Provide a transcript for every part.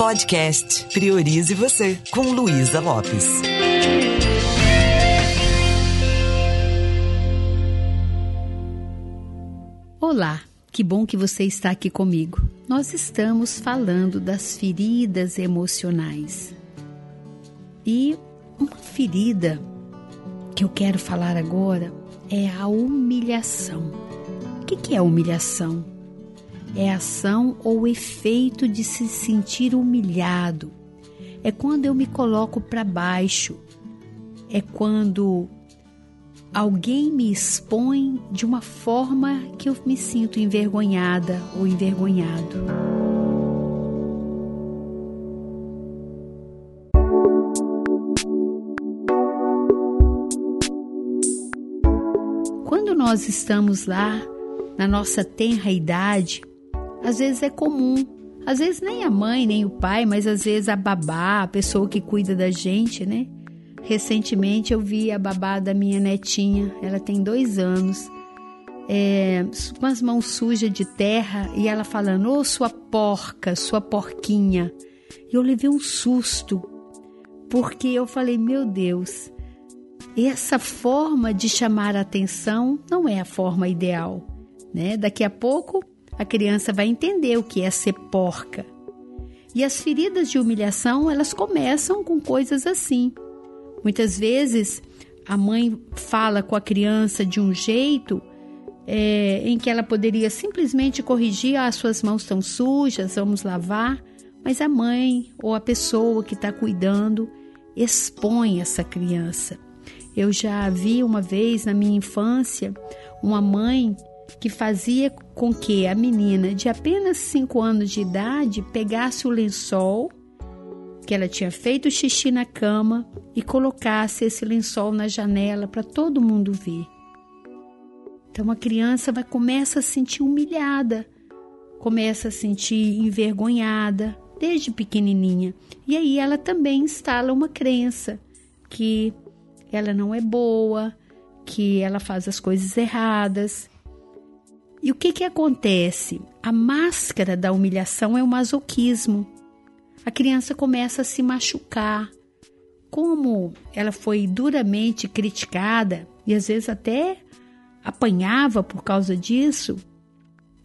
Podcast Priorize Você, com Luísa Lopes. Olá, que bom que você está aqui comigo. Nós estamos falando das feridas emocionais. E uma ferida que eu quero falar agora é a humilhação. O que é humilhação? É ação ou efeito de se sentir humilhado. É quando eu me coloco para baixo. É quando alguém me expõe de uma forma que eu me sinto envergonhada ou envergonhado. Quando nós estamos lá na nossa tenra idade, às vezes é comum, às vezes nem a mãe nem o pai, mas às vezes a babá, a pessoa que cuida da gente, né? Recentemente eu vi a babá da minha netinha, ela tem dois anos, é, com as mãos sujas de terra e ela falando: Ô oh, sua porca, sua porquinha. E eu levei um susto, porque eu falei: Meu Deus, essa forma de chamar a atenção não é a forma ideal. Né? Daqui a pouco a criança vai entender o que é ser porca. E as feridas de humilhação, elas começam com coisas assim. Muitas vezes a mãe fala com a criança de um jeito é, em que ela poderia simplesmente corrigir: ah, suas mãos estão sujas, vamos lavar. Mas a mãe ou a pessoa que está cuidando expõe essa criança. Eu já vi uma vez na minha infância uma mãe que fazia com que a menina de apenas 5 anos de idade pegasse o lençol que ela tinha feito xixi na cama e colocasse esse lençol na janela para todo mundo ver. Então a criança vai começa a sentir humilhada, começa a sentir envergonhada desde pequenininha. E aí ela também instala uma crença que ela não é boa, que ela faz as coisas erradas. E o que que acontece? A máscara da humilhação é o masoquismo a criança começa a se machucar. Como ela foi duramente criticada e às vezes até apanhava por causa disso,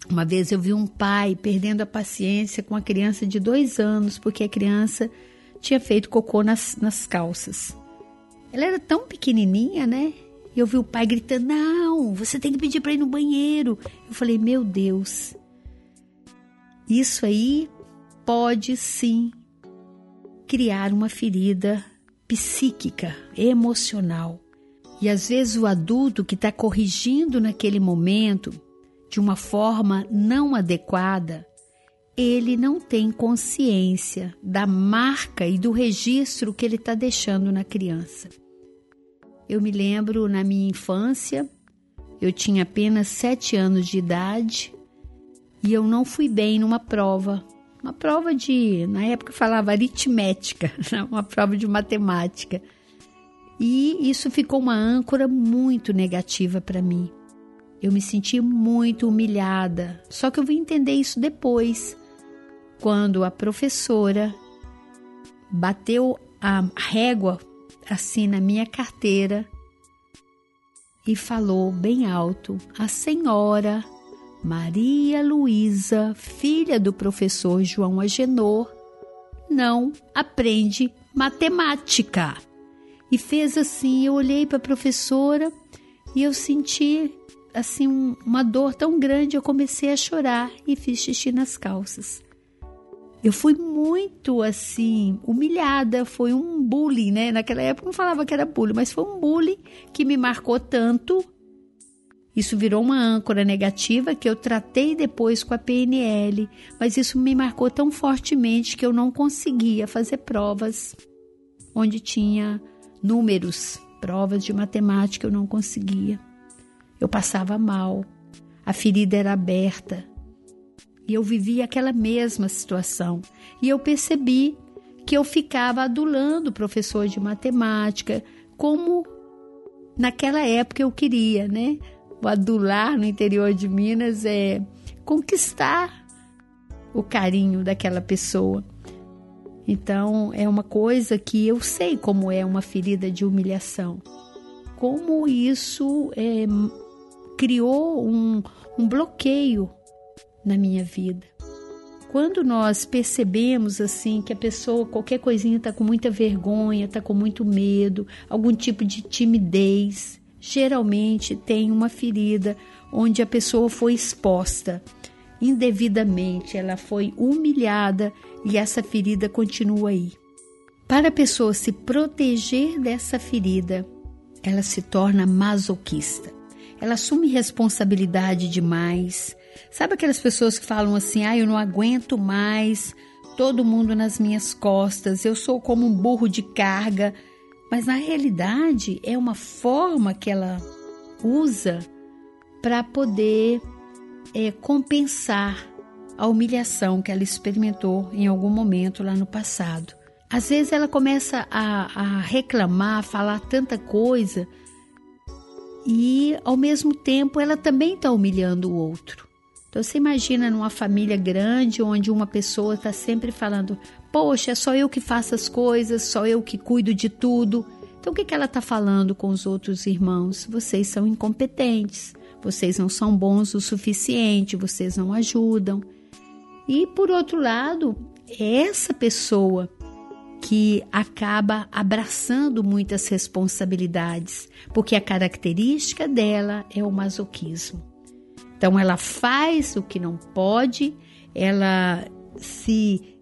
uma vez eu vi um pai perdendo a paciência com a criança de dois anos porque a criança tinha feito cocô nas, nas calças. Ela era tão pequenininha, né? E eu vi o pai gritando: Não, você tem que pedir para ir no banheiro. Eu falei: Meu Deus, isso aí pode sim criar uma ferida psíquica, emocional. E às vezes o adulto que está corrigindo naquele momento de uma forma não adequada, ele não tem consciência da marca e do registro que ele está deixando na criança. Eu me lembro na minha infância, eu tinha apenas sete anos de idade e eu não fui bem numa prova uma prova de, na época falava aritmética, né? uma prova de matemática. E isso ficou uma âncora muito negativa para mim. Eu me senti muito humilhada. Só que eu vim entender isso depois, quando a professora bateu a régua assim na minha carteira e falou bem alto: A senhora Maria Luísa, filha do professor João Agenor, não aprende matemática. E fez assim, eu olhei para a professora e eu senti assim uma dor tão grande, eu comecei a chorar e fiz xixi nas calças. Eu fui muito assim humilhada, foi um bullying, né? Naquela época não falava que era bullying, mas foi um bullying que me marcou tanto isso virou uma âncora negativa que eu tratei depois com a PNL, mas isso me marcou tão fortemente que eu não conseguia fazer provas onde tinha números, provas de matemática eu não conseguia. Eu passava mal, a ferida era aberta e eu vivia aquela mesma situação. E eu percebi que eu ficava adulando o professor de matemática, como naquela época eu queria, né? o adular no interior de Minas é conquistar o carinho daquela pessoa. Então, é uma coisa que eu sei como é uma ferida de humilhação. Como isso é, criou um, um bloqueio na minha vida. Quando nós percebemos assim que a pessoa, qualquer coisinha, está com muita vergonha, está com muito medo, algum tipo de timidez, geralmente tem uma ferida onde a pessoa foi exposta indevidamente, ela foi humilhada e essa ferida continua aí. Para a pessoa se proteger dessa ferida, ela se torna masoquista. Ela assume responsabilidade demais. Sabe aquelas pessoas que falam assim: ah, eu não aguento mais todo mundo nas minhas costas, eu sou como um burro de carga. Mas na realidade é uma forma que ela usa para poder é, compensar a humilhação que ela experimentou em algum momento lá no passado. Às vezes ela começa a, a reclamar, a falar tanta coisa e ao mesmo tempo ela também está humilhando o outro. Então você imagina numa família grande onde uma pessoa está sempre falando: Poxa, é só eu que faço as coisas, só eu que cuido de tudo. Então o que, que ela está falando com os outros irmãos? Vocês são incompetentes, vocês não são bons o suficiente, vocês não ajudam. E por outro lado, essa pessoa que acaba abraçando muitas responsabilidades, porque a característica dela é o masoquismo. Então ela faz o que não pode, ela se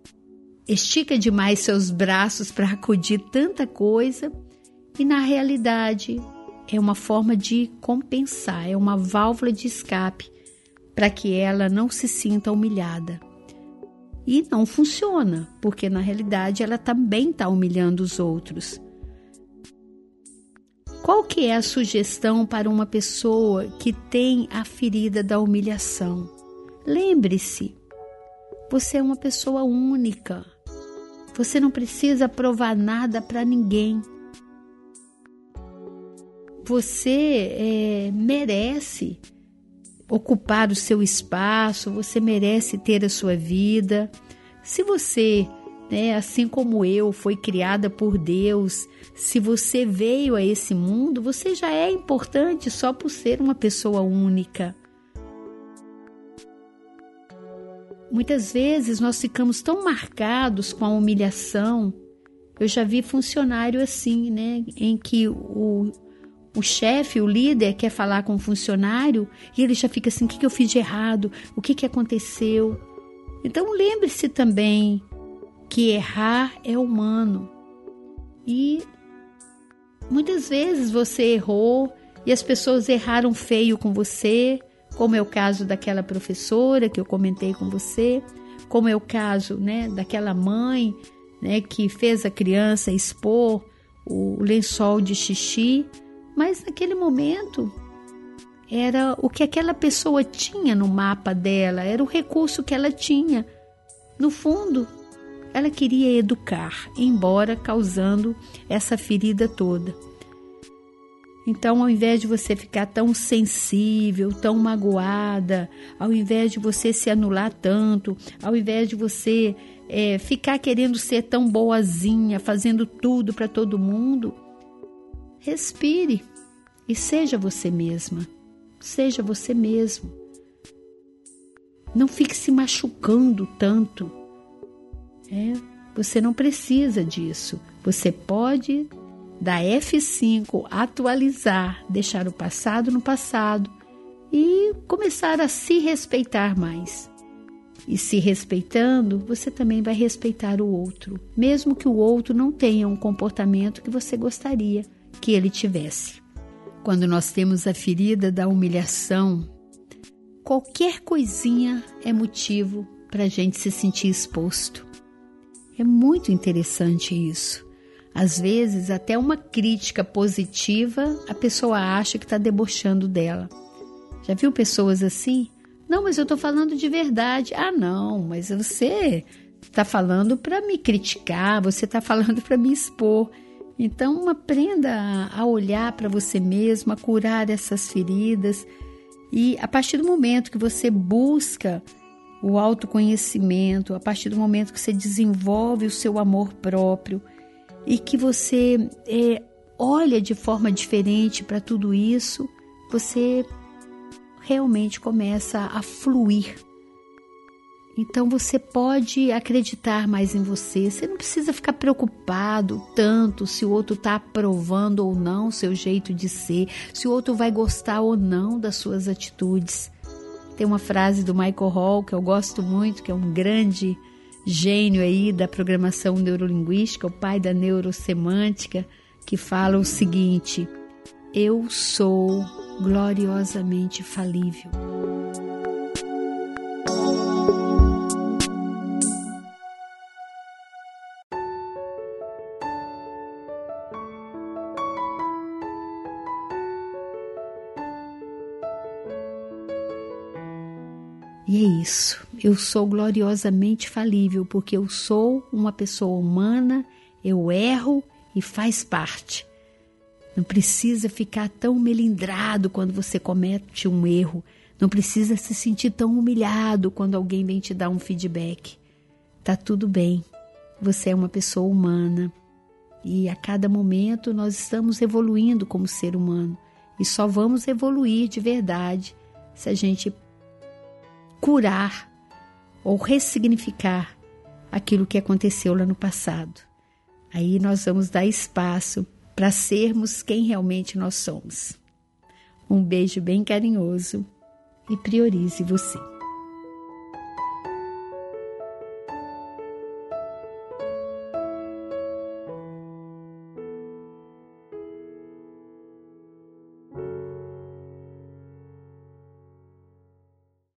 estica demais seus braços para acudir tanta coisa e na realidade é uma forma de compensar, é uma válvula de escape para que ela não se sinta humilhada. E não funciona, porque na realidade ela também está humilhando os outros. Qual que é a sugestão para uma pessoa que tem a ferida da humilhação? Lembre-se, você é uma pessoa única. Você não precisa provar nada para ninguém. Você é, merece ocupar o seu espaço, você merece ter a sua vida. Se você, né, assim como eu, foi criada por Deus, se você veio a esse mundo, você já é importante só por ser uma pessoa única. Muitas vezes nós ficamos tão marcados com a humilhação. Eu já vi funcionário assim, né, em que o o chefe, o líder, quer falar com o funcionário e ele já fica assim: o que, que eu fiz de errado? O que, que aconteceu? Então lembre-se também que errar é humano. E muitas vezes você errou e as pessoas erraram feio com você, como é o caso daquela professora que eu comentei com você, como é o caso né, daquela mãe né, que fez a criança expor o lençol de xixi mas naquele momento era o que aquela pessoa tinha no mapa dela, era o recurso que ela tinha. No fundo, ela queria educar, embora causando essa ferida toda. Então, ao invés de você ficar tão sensível, tão magoada, ao invés de você se anular tanto, ao invés de você é, ficar querendo ser tão boazinha, fazendo tudo para todo mundo, Respire e seja você mesma. Seja você mesmo. Não fique se machucando tanto. É, você não precisa disso. Você pode dar F5, atualizar, deixar o passado no passado e começar a se respeitar mais. E se respeitando, você também vai respeitar o outro, mesmo que o outro não tenha um comportamento que você gostaria que ele tivesse. Quando nós temos a ferida da humilhação, qualquer coisinha é motivo para a gente se sentir exposto. É muito interessante isso. Às vezes, até uma crítica positiva, a pessoa acha que está debochando dela. Já viu pessoas assim? Não, mas eu estou falando de verdade. Ah, não, mas você está falando para me criticar, você está falando para me expor. Então, aprenda a olhar para você mesmo, a curar essas feridas. E a partir do momento que você busca o autoconhecimento, a partir do momento que você desenvolve o seu amor próprio e que você é, olha de forma diferente para tudo isso, você realmente começa a fluir. Então você pode acreditar mais em você. Você não precisa ficar preocupado tanto se o outro está aprovando ou não o seu jeito de ser, se o outro vai gostar ou não das suas atitudes. Tem uma frase do Michael Hall que eu gosto muito, que é um grande gênio aí da programação neurolinguística, o pai da neurosemântica, que fala o seguinte: Eu sou gloriosamente falível. E é isso. Eu sou gloriosamente falível porque eu sou uma pessoa humana, eu erro e faz parte. Não precisa ficar tão melindrado quando você comete um erro. Não precisa se sentir tão humilhado quando alguém vem te dar um feedback. Tá tudo bem. Você é uma pessoa humana. E a cada momento nós estamos evoluindo como ser humano. E só vamos evoluir de verdade se a gente curar ou ressignificar aquilo que aconteceu lá no passado. Aí nós vamos dar espaço para sermos quem realmente nós somos. Um beijo bem carinhoso e priorize você.